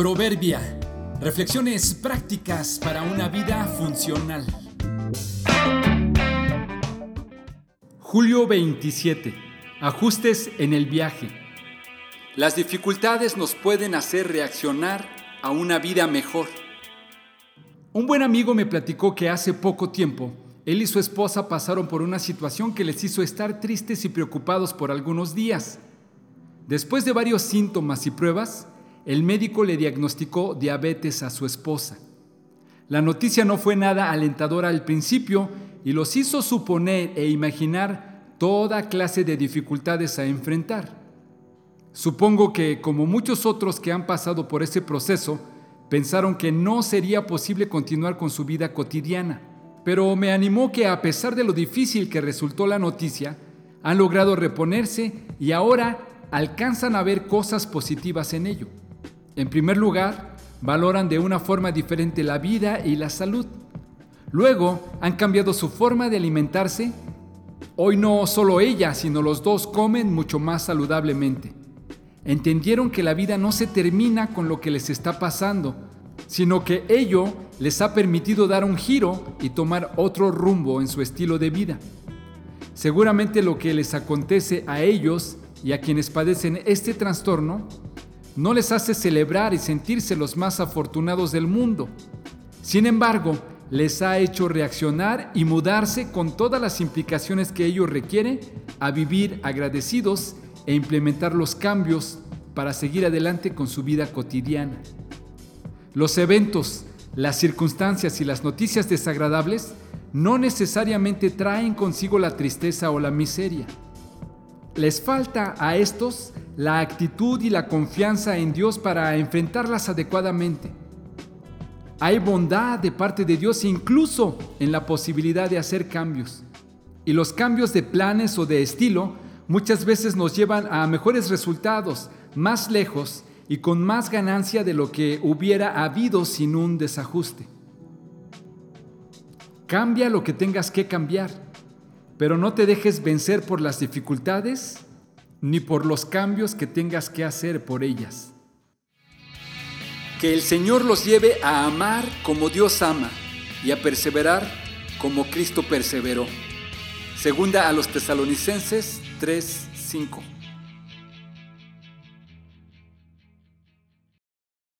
Proverbia. Reflexiones prácticas para una vida funcional. Julio 27. Ajustes en el viaje. Las dificultades nos pueden hacer reaccionar a una vida mejor. Un buen amigo me platicó que hace poco tiempo él y su esposa pasaron por una situación que les hizo estar tristes y preocupados por algunos días. Después de varios síntomas y pruebas, el médico le diagnosticó diabetes a su esposa. La noticia no fue nada alentadora al principio y los hizo suponer e imaginar toda clase de dificultades a enfrentar. Supongo que, como muchos otros que han pasado por ese proceso, pensaron que no sería posible continuar con su vida cotidiana. Pero me animó que a pesar de lo difícil que resultó la noticia, han logrado reponerse y ahora alcanzan a ver cosas positivas en ello. En primer lugar, valoran de una forma diferente la vida y la salud. Luego, han cambiado su forma de alimentarse. Hoy no solo ella, sino los dos comen mucho más saludablemente. Entendieron que la vida no se termina con lo que les está pasando, sino que ello les ha permitido dar un giro y tomar otro rumbo en su estilo de vida. Seguramente lo que les acontece a ellos y a quienes padecen este trastorno no les hace celebrar y sentirse los más afortunados del mundo. Sin embargo, les ha hecho reaccionar y mudarse con todas las implicaciones que ello requiere a vivir agradecidos e implementar los cambios para seguir adelante con su vida cotidiana. Los eventos, las circunstancias y las noticias desagradables no necesariamente traen consigo la tristeza o la miseria. Les falta a estos la actitud y la confianza en Dios para enfrentarlas adecuadamente. Hay bondad de parte de Dios incluso en la posibilidad de hacer cambios. Y los cambios de planes o de estilo muchas veces nos llevan a mejores resultados, más lejos y con más ganancia de lo que hubiera habido sin un desajuste. Cambia lo que tengas que cambiar, pero no te dejes vencer por las dificultades ni por los cambios que tengas que hacer por ellas. Que el Señor los lleve a amar como Dios ama y a perseverar como Cristo perseveró. Segunda a los tesalonicenses 3:5.